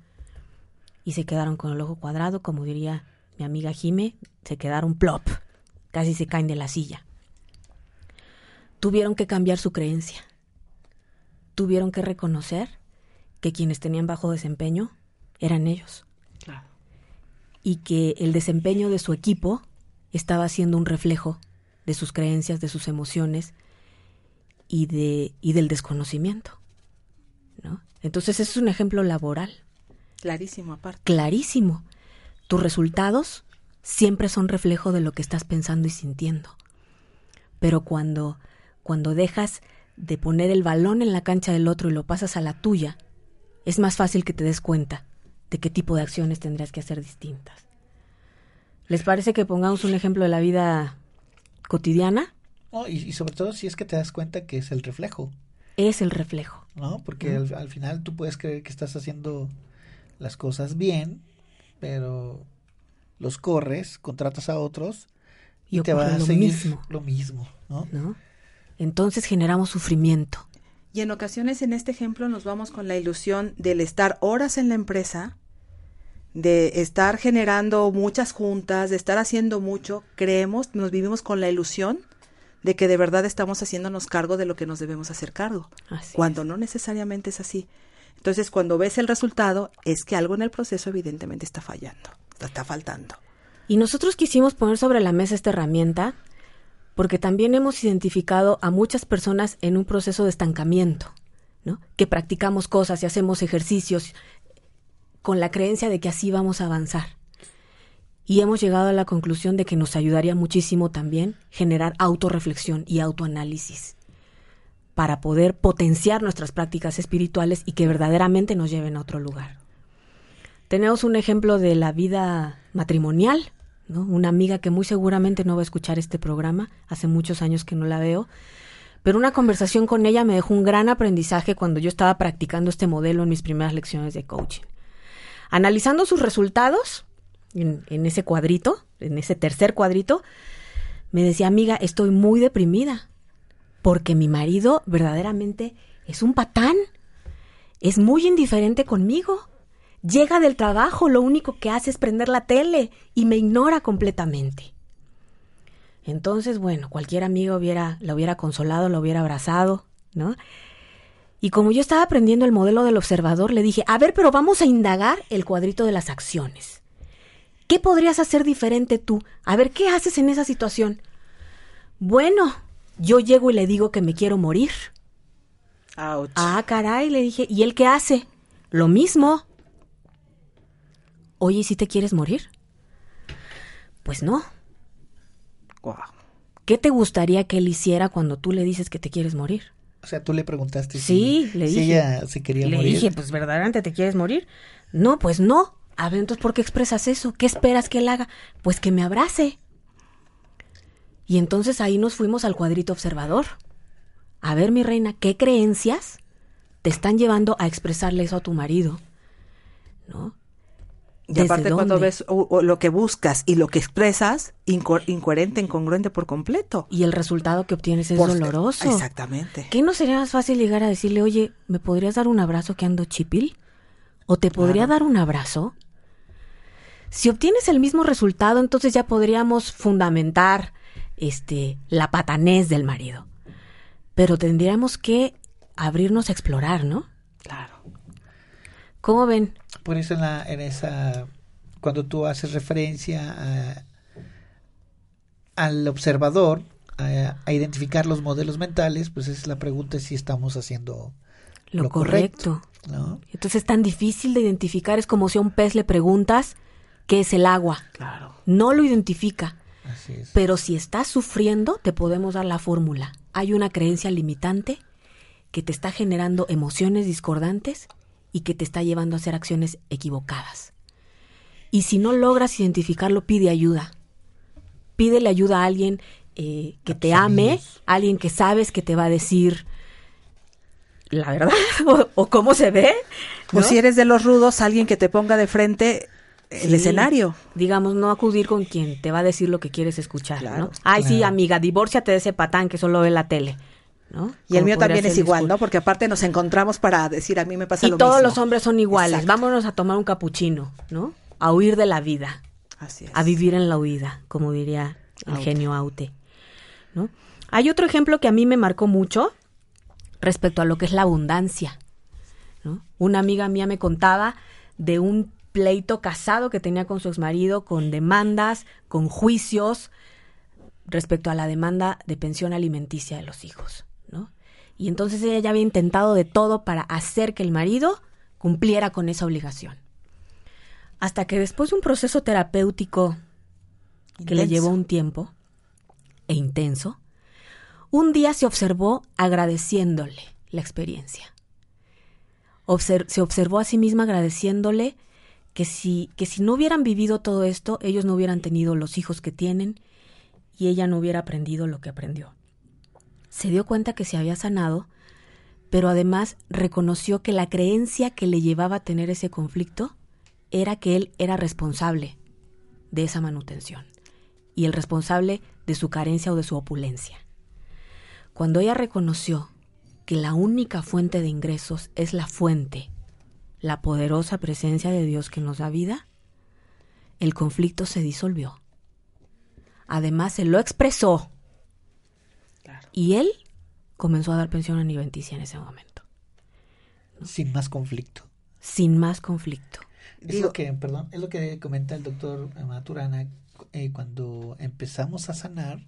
Y se quedaron con el ojo cuadrado, como diría mi amiga Jime, se quedaron plop, casi se caen de la silla. Tuvieron que cambiar su creencia. Tuvieron que reconocer que quienes tenían bajo desempeño eran ellos. Claro. Y que el desempeño de su equipo estaba siendo un reflejo de sus creencias, de sus emociones y, de, y del desconocimiento. ¿no? Entonces, ese es un ejemplo laboral Clarísimo, aparte. clarísimo. Tus resultados siempre son reflejo de lo que estás pensando y sintiendo. Pero cuando, cuando dejas de poner el balón en la cancha del otro y lo pasas a la tuya, es más fácil que te des cuenta de qué tipo de acciones tendrías que hacer distintas. ¿Les parece que pongamos un ejemplo de la vida cotidiana? No, y, y sobre todo si es que te das cuenta que es el reflejo, Es el reflejo. ¿no? Porque al, al final tú puedes creer que estás haciendo las cosas bien, pero los corres, contratas a otros y, Y te va a lo seguir mismo. lo mismo, ¿no? ¿no? Entonces generamos sufrimiento. Y en ocasiones en este ejemplo nos vamos con la ilusión del estar horas en la empresa, de estar generando muchas juntas, de estar haciendo mucho, creemos, nos vivimos con la ilusión de que de verdad estamos haciéndonos cargo de lo que nos debemos hacer cargo, Así cuando no necesariamente es así. Entonces, cuando ves el resultado, es que algo en el proceso evidentemente está fallando, está faltando. Y nosotros quisimos poner sobre la mesa esta herramienta porque también hemos identificado a muchas personas en un proceso de estancamiento, ¿no? Que practicamos cosas y hacemos ejercicios con la creencia de que así vamos a avanzar. Y hemos llegado a la conclusión de que nos ayudaría muchísimo también generar autorreflexión y autoanálisis para poder potenciar nuestras prácticas espirituales y que verdaderamente nos lleven a otro lugar. Tenemos un ejemplo de la vida matrimonial. Una amiga que muy seguramente no va a escuchar este programa, hace muchos años que no la veo, pero una conversación con ella me dejó un gran aprendizaje cuando yo estaba practicando este modelo en mis primeras lecciones de coaching. Analizando sus resultados en, ese cuadrito, en ese tercer cuadrito, me decía, amiga, estoy muy deprimida porque mi marido verdaderamente es un patán, es muy indiferente conmigo. Llega del trabajo, lo único que hace es prender la tele y me ignora completamente. Entonces, bueno, cualquier amigo hubiera, la hubiera consolado, la hubiera abrazado, ¿no? Y como yo estaba aprendiendo el modelo del observador, le dije, a ver, pero vamos a indagar el cuadrito de las acciones. ¿Qué podrías hacer diferente tú? A ver, ¿qué haces en esa situación? Bueno, yo llego y le digo que me quiero morir. Ouch. Ah, caray, le dije, ¿y él qué hace? Lo mismo. Oye, ¿y si te quieres morir? Pues no. Guau. ¿Qué te gustaría que él hiciera cuando tú le dices que te quieres morir? O sea, tú le preguntaste Sí, si, le si dije. ella se quería le morir. dije, pues verdaderamente te quieres morir. No, pues no. A ver, entonces, ¿por qué expresas eso? ¿Qué esperas que él haga? Pues que me abrace. Y entonces ahí nos fuimos al cuadrito observador. A ver, mi reina, ¿qué creencias te están llevando a expresarle eso a tu marido? ¿No? Y ¿Desde aparte cuando ves o- o lo que buscas y lo que expresas, inco- incoherente, incongruente por completo. Y el resultado que obtienes es Por- doloroso. Exactamente. ¿Qué no sería más fácil llegar a decirle, oye, ¿me podrías dar un abrazo que ando chipil? ¿O te podría dar un abrazo? Si obtienes el mismo resultado, entonces ya podríamos fundamentar este la patanés del marido. Pero tendríamos que abrirnos a explorar, ¿no? Claro. ¿Cómo ven? Por eso en, la, en esa, cuando tú haces referencia a- al observador, a, a identificar los modelos mentales, pues es la pregunta si estamos haciendo Lo, Lo correcto. correcto. ¿no? Entonces es tan difícil de identificar, es como si a un pez le preguntas qué es el agua. Claro. No lo identifica. Así es. Pero si estás sufriendo, te podemos dar la fórmula. Hay una creencia limitante que te está generando emociones discordantes y que te está llevando a hacer acciones equivocadas. Y si no logras identificarlo, pide ayuda. Pídele ayuda a alguien eh, que te ame, alguien que sabes que te va a decir la verdad o, o cómo se ve. O si eres de los rudos, alguien que te ponga de frente el Sí. escenario. Digamos, no acudir con quien te va a decir lo que quieres escuchar, Claro, ¿no? Ay, sí, amiga, divórciate de ese patán que solo ve la tele, ¿no? Y el mío también es igual. ¿no? Porque aparte nos encontramos para decir a mí me pasa Y lo todos mismo. los hombres son iguales. Exacto. Vámonos a tomar un capuchino, ¿no? A huir de la vida, Así es. a vivir en la huida, como diría el Aute. genio Aute, ¿no? Hay otro ejemplo que a mí me marcó mucho respecto a lo que es la abundancia, ¿no? Una amiga mía me contaba de un pleito casado que tenía con su exmarido, con demandas, con juicios respecto a la demanda de pensión alimenticia de los hijos. Y entonces ella ya había intentado de todo para hacer que el marido cumpliera con esa obligación. Hasta que después de un proceso terapéutico que le llevó un tiempo e intenso, un día se observó agradeciéndole la experiencia. Obser- se observó a sí misma agradeciéndole que si, que si no hubieran vivido todo esto, ellos no hubieran tenido los hijos que tienen y ella no hubiera aprendido lo que aprendió. Se dio cuenta que se había sanado, pero además reconoció que la creencia que le llevaba a tener ese conflicto era que él era responsable de esa manutención y el responsable de su carencia o de su opulencia. Cuando ella reconoció que la única fuente de ingresos es la fuente, la poderosa presencia de Dios que nos da vida, el conflicto se disolvió. Además, se lo expresó. Y él comenzó a dar pensión alimenticia en ese momento, Sin más conflicto. sin más conflicto. Es Digo- lo que, perdón, es lo que comenta el doctor Maturana, eh, cuando empezamos a sanar,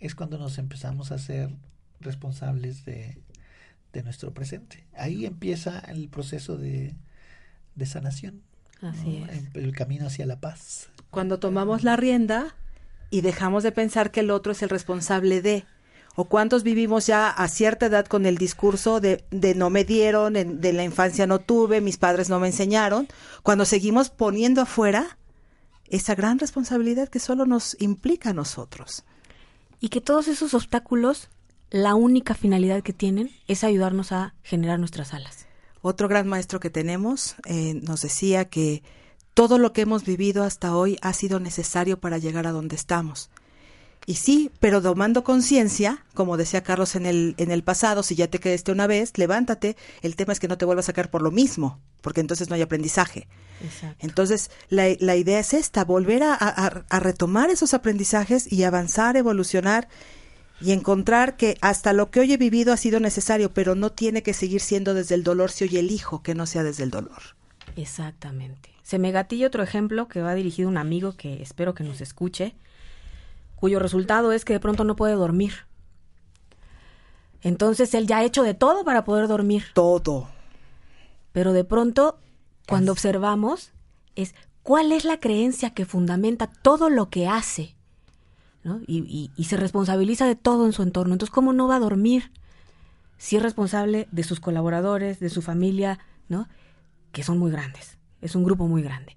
es cuando nos empezamos a ser responsables de, de nuestro presente. Ahí empieza el proceso de, de sanación, Así ¿no? es. el, el camino hacia la paz. Cuando tomamos la rienda y dejamos de pensar que el otro es el responsable de. O cuántos vivimos ya a cierta edad con el discurso de, de no me dieron, de la infancia no tuve, mis padres no me enseñaron, cuando seguimos poniendo afuera esa gran responsabilidad que solo nos implica a nosotros. Y que todos esos obstáculos, la única finalidad que tienen es ayudarnos a generar nuestras alas. Otro gran maestro que tenemos eh, nos decía que todo lo que hemos vivido hasta hoy ha sido necesario para llegar a donde estamos. Y sí, pero tomando conciencia, como decía Carlos en el, en el pasado, si ya te quedaste una vez, levántate. El tema es que no te vuelvas a sacar por lo mismo, porque entonces no hay aprendizaje. Exacto. Entonces, la, la idea es esta, volver a, a- a retomar esos aprendizajes y avanzar, evolucionar y encontrar que hasta lo que hoy he vivido ha sido necesario, pero no tiene que seguir siendo desde el dolor si hoy elijo que no sea desde el dolor. Exactamente. Se me gatilla otro ejemplo que va dirigido a un amigo que espero que nos escuche, cuyo resultado es que de pronto no puede dormir. Entonces él ya ha hecho de todo para poder dormir, Todo. pero de pronto cuando observamos es cuál es la creencia que fundamenta todo lo que hace, ¿no? Y, y- y se responsabiliza de todo en su entorno. Entonces, ¿cómo no va a dormir si es responsable de sus colaboradores, de su familia, ¿no? Que son muy grandes. Es un grupo muy grande.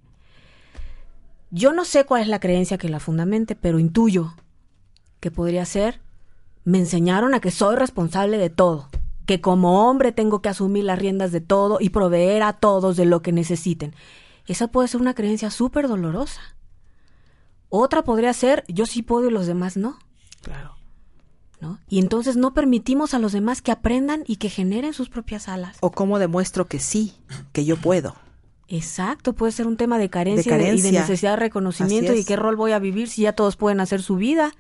Yo no sé cuál es la creencia que la fundamente, pero intuyo que podría ser, me enseñaron a que soy responsable de todo, que como hombre tengo que asumir las riendas de todo y proveer a todos de lo que necesiten. esa puede ser una creencia súper dolorosa. Otra podría ser, yo sí puedo y los demás no. Claro. ¿no? Y entonces no permitimos a los demás que aprendan y que generen sus propias alas. O cómo demuestro que sí, que yo puedo. Exacto, puede ser un tema de carencia, De carencia. y de necesidad de reconocimiento y qué rol voy a vivir si ya todos pueden hacer su vida.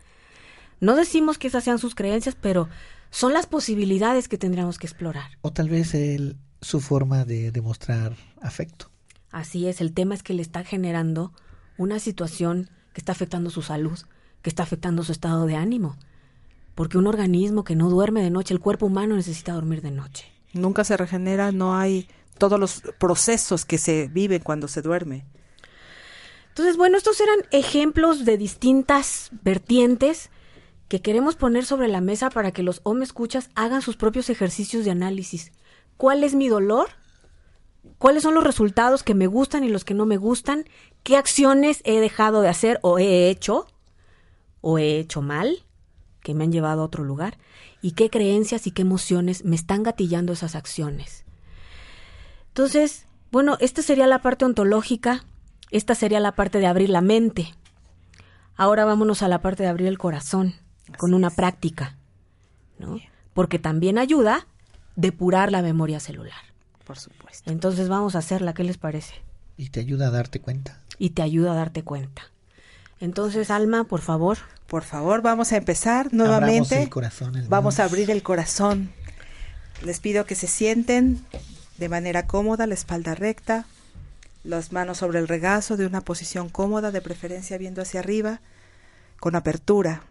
No decimos que esas sean sus creencias, pero son las posibilidades que tendríamos que explorar. O tal vez el, su forma de demostrar afecto. Así es, el tema es que le está generando una situación que está afectando su salud, que está afectando su estado de ánimo. Porque un organismo que no duerme de noche, el cuerpo humano necesita dormir de noche. Nunca se regenera, no hay todos los procesos que se viven cuando se duerme. Entonces, bueno, estos eran ejemplos de distintas vertientes que queremos poner sobre la mesa para que los home escuchas hagan sus propios ejercicios de análisis. ¿Cuál es mi dolor? ¿Cuáles son los resultados que me gustan y los que no me gustan? ¿Qué acciones he dejado de hacer o he hecho? ¿O he hecho mal? que me han llevado a otro lugar. ¿Y qué creencias y qué emociones me están gatillando esas acciones? Entonces, bueno, esta sería la parte ontológica, esta sería la parte de abrir la mente. Ahora vámonos a la parte de abrir el corazón con una práctica, ¿no? Porque también ayuda depurar la memoria celular. Por supuesto. Entonces vamos a hacerla, ¿qué les parece? Y te ayuda a darte cuenta. Y te ayuda a darte cuenta. Entonces, Alma, por favor. Por favor, vamos a empezar Abramos nuevamente. el corazón, hermanos. Vamos a abrir el corazón. Les pido que se sienten de manera cómoda, la espalda recta, las manos sobre el regazo de una posición cómoda, de preferencia viendo hacia arriba, con apertura.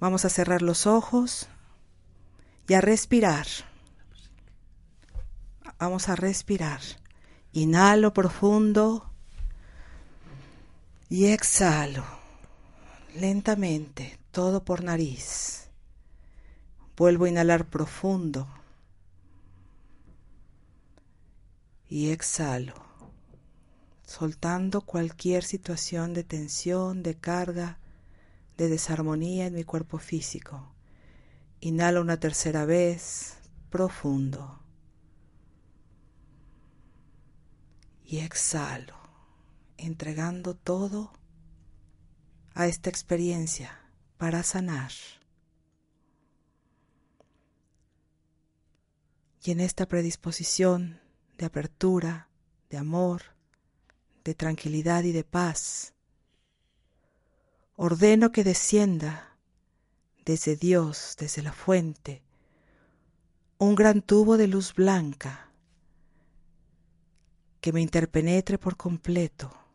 Vamos a cerrar los ojos y a respirar. Vamos a respirar. Inhalo profundo y exhalo lentamente, todo por nariz. Vuelvo a inhalar profundo y exhalo, soltando cualquier situación de tensión, de carga, de desarmonía en mi cuerpo físico. Inhalo una tercera vez, profundo. Y exhalo, entregando todo a esta experiencia para sanar. Y en esta predisposición de apertura, de amor, de tranquilidad y de paz, ordeno que descienda desde Dios, desde la fuente, un gran tubo de luz blanca que me interpenetre por completo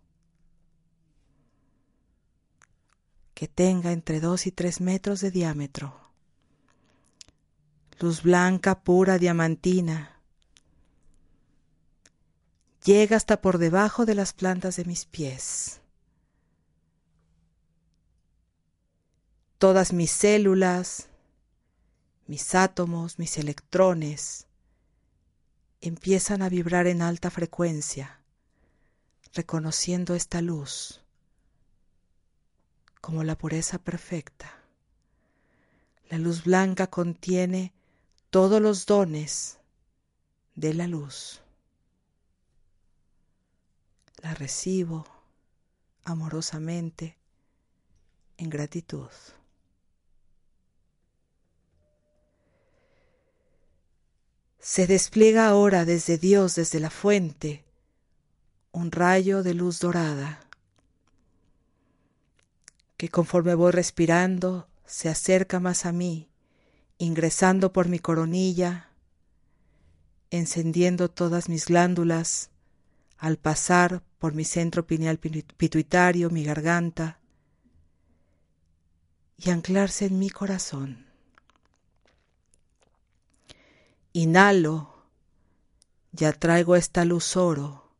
que tenga entre dos y tres metros de diámetro. Luz blanca, pura, diamantina. Llega hasta por debajo de las plantas de mis pies. Todas mis células, mis átomos, mis electrones empiezan a vibrar en alta frecuencia, reconociendo esta luz como la pureza perfecta. La luz blanca contiene todos los dones de la luz. La recibo amorosamente en gratitud. Se despliega ahora desde Dios, desde la fuente, un rayo de luz dorada que conforme voy respirando se acerca más a mí, ingresando por mi coronilla, encendiendo todas mis glándulas, al pasar por mi centro pineal pituitario, mi garganta, y anclarse en mi corazón. Inhalo y atraigo esta luz oro,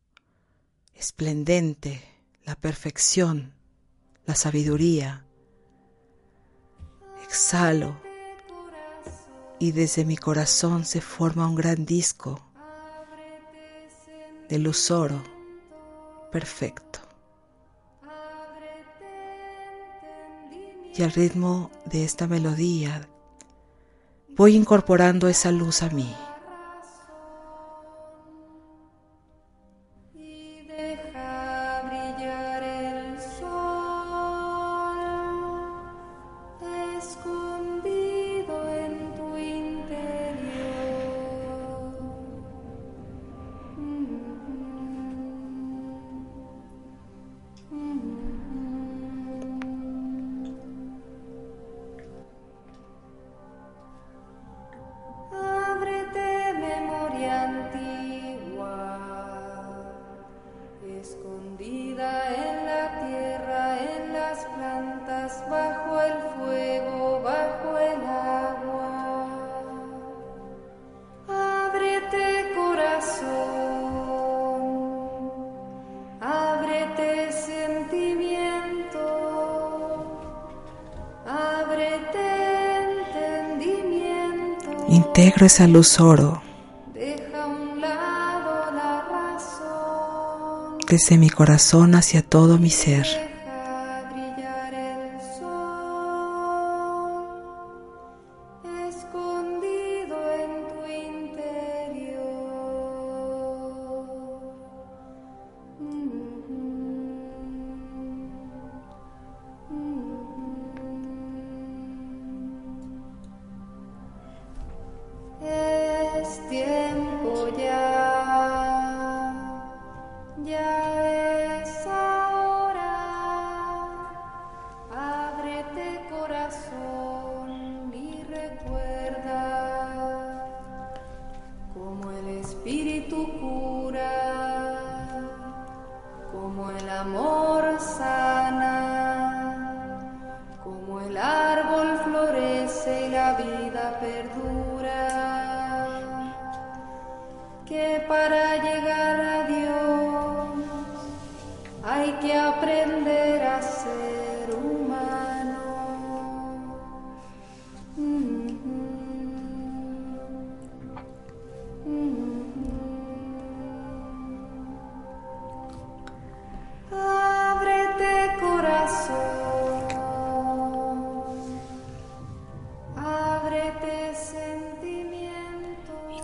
esplendente, la perfección la sabiduría. Exhalo y desde mi corazón se forma un gran disco de luz oro perfecto. Y al ritmo de esta melodía voy incorporando esa luz a mí. Integro esa luz oro desde mi corazón hacia todo mi ser.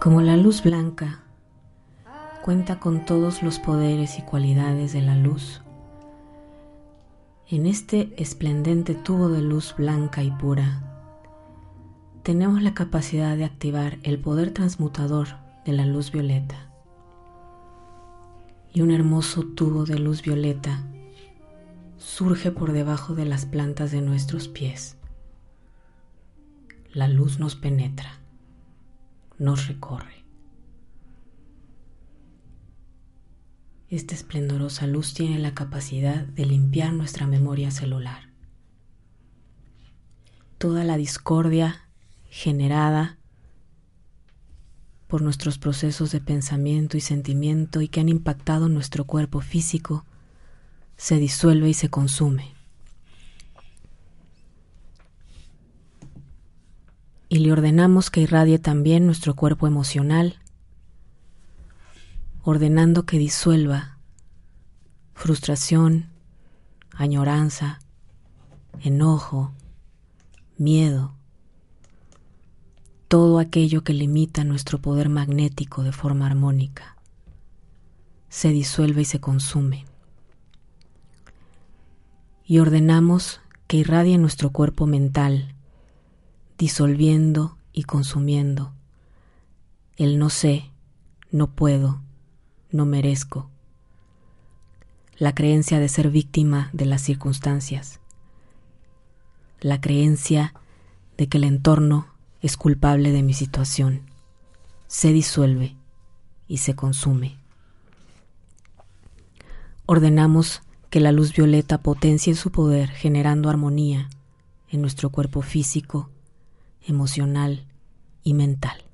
Como la luz blanca cuenta con todos los poderes y cualidades de la luz, en este esplendente tubo de luz blanca y pura, tenemos la capacidad de activar el poder transmutador de la luz violeta. Y un hermoso tubo de luz violeta surge por debajo de las plantas de nuestros pies. La luz nos penetra nos recorre. Esta esplendorosa luz tiene la capacidad de limpiar nuestra memoria celular. Toda la discordia generada por nuestros procesos de pensamiento y sentimiento y que han impactado nuestro cuerpo físico se disuelve y se consume. Y le ordenamos que irradie también nuestro cuerpo emocional, ordenando que disuelva frustración, añoranza, enojo, miedo, todo aquello que limita nuestro poder magnético de forma armónica, se disuelve y se consume. Y ordenamos que irradie nuestro cuerpo mental, disolviendo y consumiendo. El no sé, no puedo, no merezco. La creencia de ser víctima de las circunstancias. La creencia de que el entorno es culpable de mi situación. Se disuelve y se consume. Ordenamos que la luz violeta potencie su poder generando armonía en nuestro cuerpo físico, emocional y mental.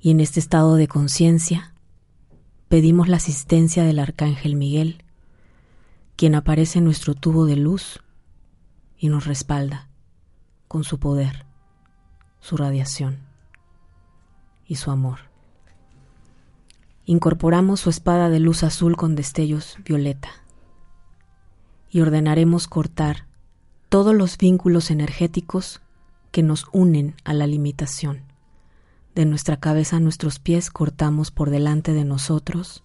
Y en este estado de conciencia pedimos la asistencia del Arcángel Miguel, quien aparece en nuestro tubo de luz y nos respalda con su poder, su radiación y su amor. Incorporamos su espada de luz azul con destellos violeta y ordenaremos cortar todos los vínculos energéticos que nos unen a la limitación. De nuestra cabeza a nuestros pies cortamos por delante de nosotros,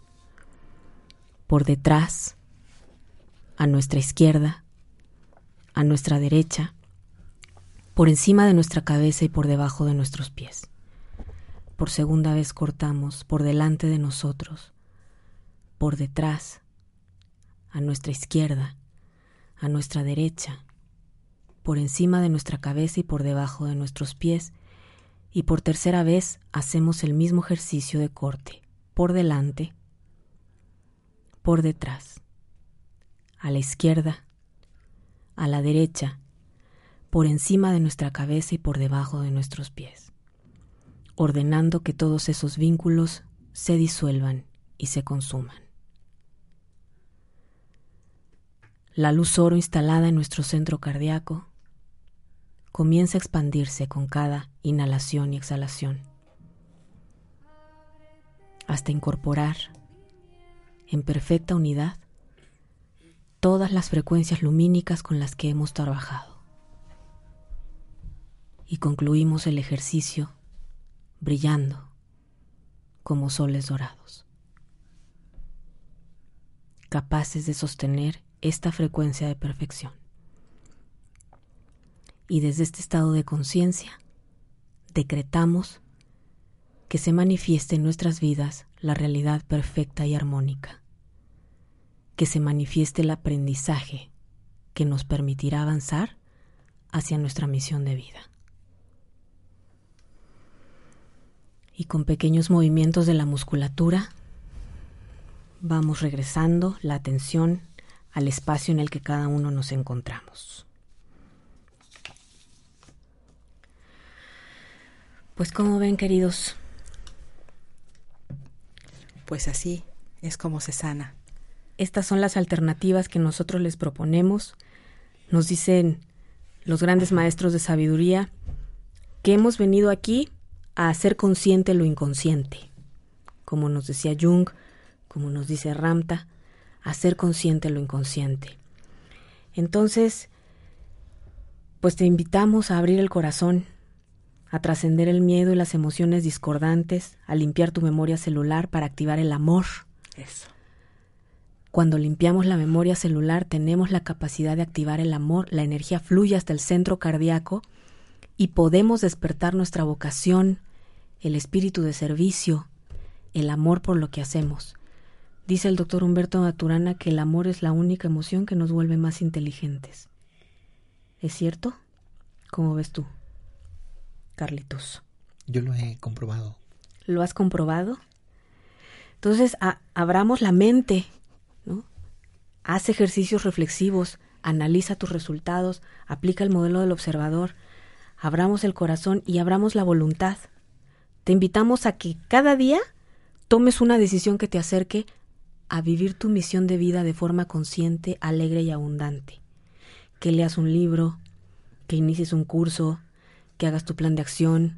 por detrás, a nuestra izquierda, a nuestra derecha, por encima de nuestra cabeza y por debajo de nuestros pies. Por segunda vez cortamos por delante de nosotros, por detrás, a nuestra izquierda, a nuestra derecha, por encima de nuestra cabeza y por debajo de nuestros pies, y por tercera vez hacemos el mismo ejercicio de corte, por delante, por detrás, a la izquierda, a la derecha, por encima de nuestra cabeza y por debajo de nuestros pies, ordenando que todos esos vínculos se disuelvan y se consuman. La luz oro instalada en nuestro centro cardíaco comienza a expandirse con cada inhalación y exhalación, hasta incorporar en perfecta unidad todas las frecuencias lumínicas con las que hemos trabajado. Y concluimos el ejercicio brillando como soles dorados, capaces de sostener esta frecuencia de perfección. Y desde este estado de conciencia, decretamos que se manifieste en nuestras vidas la realidad perfecta y armónica, que se manifieste el aprendizaje que nos permitirá avanzar hacia nuestra misión de vida. Y con pequeños movimientos de la musculatura vamos regresando la atención al espacio en el que cada uno nos encontramos. Pues como ven queridos, pues así es como se sana. Estas son las alternativas que nosotros les proponemos. Nos dicen los grandes maestros de sabiduría que hemos venido aquí a hacer consciente lo inconsciente. Como nos decía Jung, como nos dice Ramta, hacer consciente lo inconsciente. Entonces, pues te invitamos a abrir el corazón, a trascender el miedo y las emociones discordantes, a limpiar tu memoria celular para activar el amor. Eso. Cuando limpiamos la memoria celular tenemos la capacidad de activar el amor, la energía fluye hasta el centro cardíaco y podemos despertar nuestra vocación, el espíritu de servicio, el amor por lo que hacemos. Dice el doctor Humberto Maturana que el amor es la única emoción que nos vuelve más inteligentes. ¿Es cierto? ¿Cómo ves tú, Carlitos? Yo lo he comprobado. ¿Lo has comprobado? Entonces, abramos la mente, ¿no? Haz ejercicios reflexivos, analiza tus resultados, aplica el modelo del observador, abramos el corazón y abramos la voluntad. Te invitamos a que cada día tomes una decisión que te acerque a vivir tu misión de vida de forma consciente, alegre y abundante. Que leas un libro, que inicies un curso, que hagas tu plan de acción,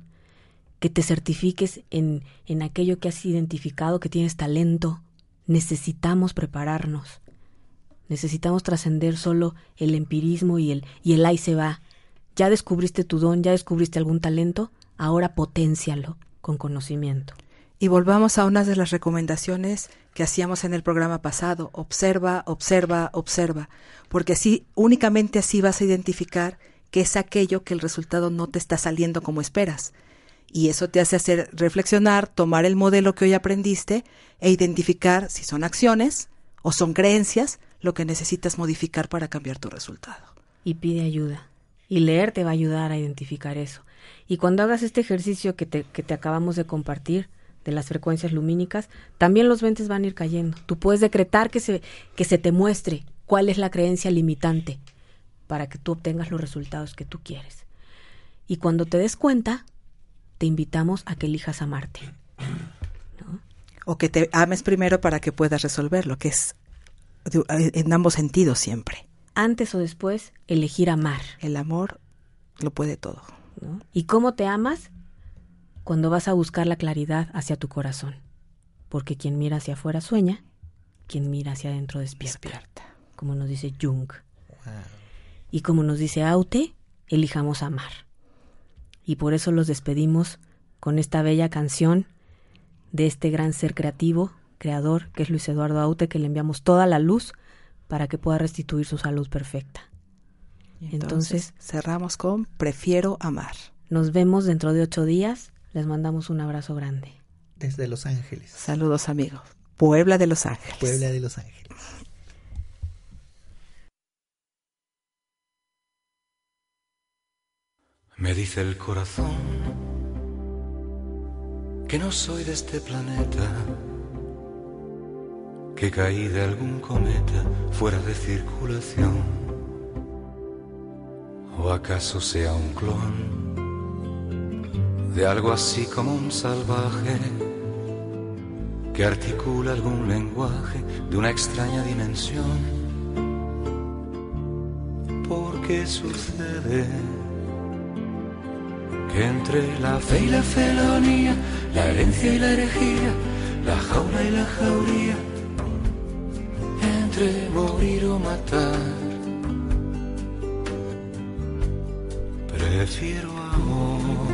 que te certifiques en, en aquello que has identificado que tienes talento. Necesitamos prepararnos. Necesitamos trascender solo el empirismo y el, y el ahí se va. Ya descubriste tu don, ya descubriste algún talento, ahora potencialo con conocimiento. Y volvamos a una de las recomendaciones que hacíamos en el programa pasado. Observa, observa, observa. Porque así, únicamente así vas a identificar que es aquello que el resultado no te está saliendo como esperas. Y eso te hace hacer reflexionar, tomar el modelo que hoy aprendiste e identificar si son acciones o son creencias lo que necesitas modificar para cambiar tu resultado. Y pide ayuda. Y leer te va a ayudar a identificar eso. Y cuando hagas este ejercicio que te, que te acabamos de compartir, de las frecuencias lumínicas, también los 20 van a ir cayendo. Tú puedes decretar que se, que se te muestre cuál es la creencia limitante para que tú obtengas los resultados que tú quieres. Y cuando te des cuenta, te invitamos a que elijas amarte. O que te ames primero para que puedas resolverlo, que es en ambos sentidos siempre. Antes o después, elegir amar. El amor lo puede todo. ¿Y cómo te amas? cuando vas a buscar la claridad hacia tu corazón. Porque quien mira hacia afuera sueña, quien mira hacia adentro despierta. Como nos dice Jung. Y como nos dice Aute, elijamos amar. Y por eso los despedimos con esta bella canción de este gran ser creativo, creador, que es Luis Eduardo Aute, que le enviamos toda la luz para que pueda restituir su salud perfecta. entonces cerramos con Prefiero amar. Nos vemos dentro de ocho días les mandamos un abrazo grande. Desde Los Ángeles. Saludos amigos. Puebla de Los Ángeles. Puebla de Los Ángeles. Me dice el corazón que no soy de este planeta, que caí de algún cometa fuera de circulación, o acaso sea un clon de algo así como un salvaje que articula algún lenguaje de una extraña dimensión. ¿Por qué sucede entre la fe y la felonía, la herencia y la herejía, la jaula y la jauría, entre morir o matar, prefiero amor,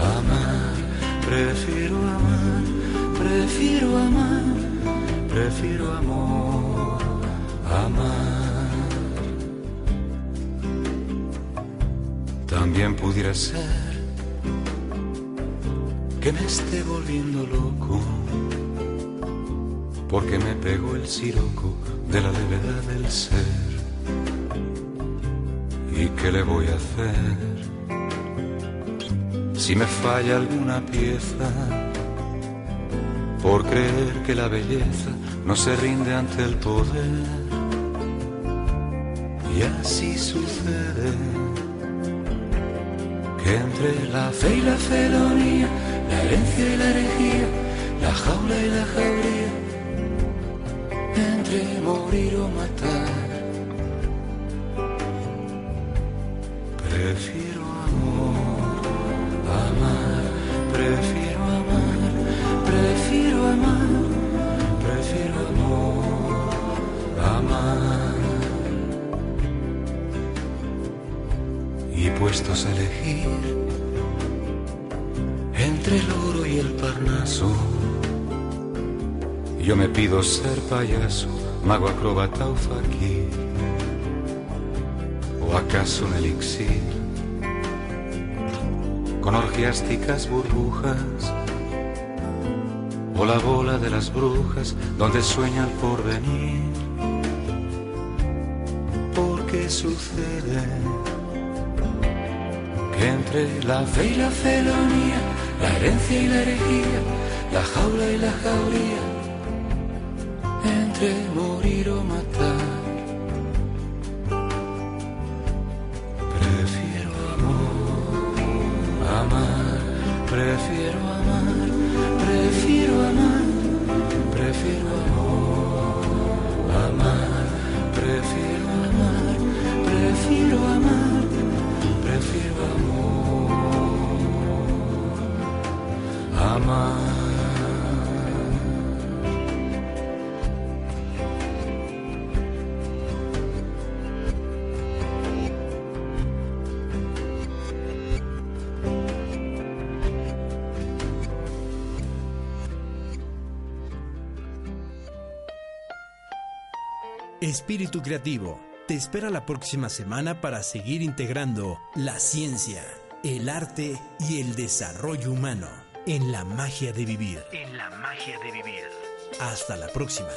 amar, prefiero amar, prefiero amar, prefiero amor, amar. También pudiera ser que me esté volviendo loco, porque me pegó el siroco de la levedad del ser. ¿Y qué le voy a hacer? Si me falla alguna pieza, por creer que la belleza no se rinde ante el poder. Y así sucede que entre la fe y la felonía, la herencia y la herejía, la jaula y la jauría, entre morir o matar, yo me pido ser payaso, mago acróbata o faquir, o acaso un elixir, con orgiásticas burbujas, o la bola de las brujas donde sueña el porvenir, porque sucede que entre la fe y la felonía, la herencia y la herejía, la jaula y la jauría, entre morir o matar, Espíritu Creativo te espera la próxima semana para seguir integrando la ciencia, el arte y el desarrollo humano en la magia de vivir. En la magia de vivir. Hasta la próxima.